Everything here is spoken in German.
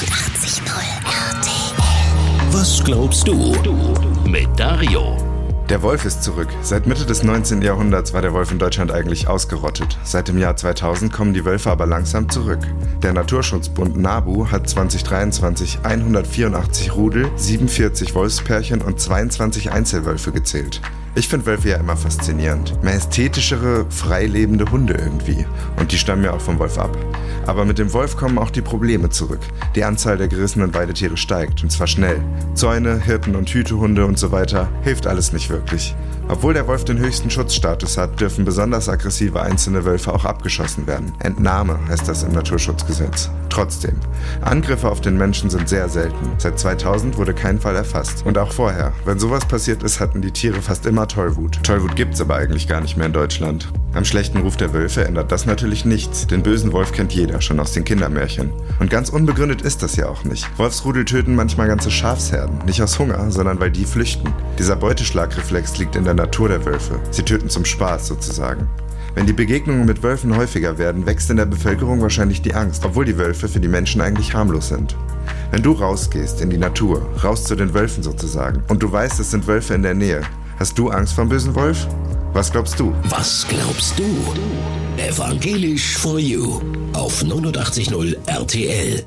89.0 RTL. Was glaubst du? Mit Dario. Der Wolf ist zurück. Seit Mitte des 19. Jahrhunderts war der Wolf in Deutschland eigentlich ausgerottet. Seit dem Jahr 2000 kommen die Wölfe aber langsam zurück. Der Naturschutzbund NABU hat 2023 184 Rudel, 47 Wolfspärchen und 22 Einzelwölfe gezählt. Ich finde Wölfe ja immer faszinierend. Majestätischere, freilebende Hunde irgendwie. Und die stammen ja auch vom Wolf ab. Aber mit dem Wolf kommen auch die Probleme zurück. Die Anzahl der gerissenen Weidetiere steigt, und zwar schnell. Zäune, Hirten und Hütehunde und so weiter hilft alles nicht wirklich. Obwohl der Wolf den höchsten Schutzstatus hat, dürfen besonders aggressive einzelne Wölfe auch abgeschossen werden. Entnahme heißt das im Naturschutzgesetz. Trotzdem, Angriffe auf den Menschen sind sehr selten. Seit 2000 wurde kein Fall erfasst. Und auch vorher. Wenn sowas passiert ist, hatten die Tiere fast immer Tollwut. Tollwut gibt's aber eigentlich gar nicht mehr in Deutschland. Am schlechten Ruf der Wölfe ändert das natürlich nichts. Den bösen Wolf kennt jeder, schon aus den Kindermärchen. Und ganz unbegründet ist das ja auch nicht. Wolfsrudel töten manchmal ganze Schafsherden. Nicht aus Hunger, sondern weil die flüchten. Dieser Beuteschlagreflex liegt in der Natur der Wölfe. Sie töten zum Spaß sozusagen. Wenn die Begegnungen mit Wölfen häufiger werden, wächst in der Bevölkerung wahrscheinlich die Angst, obwohl die Wölfe für die Menschen eigentlich harmlos sind. Wenn du rausgehst in die Natur, raus zu den Wölfen sozusagen, und du weißt, es sind Wölfe in der Nähe, hast du Angst vom bösen Wolf? Was glaubst du? Was glaubst du? Evangelisch for You auf 89.0 RTL.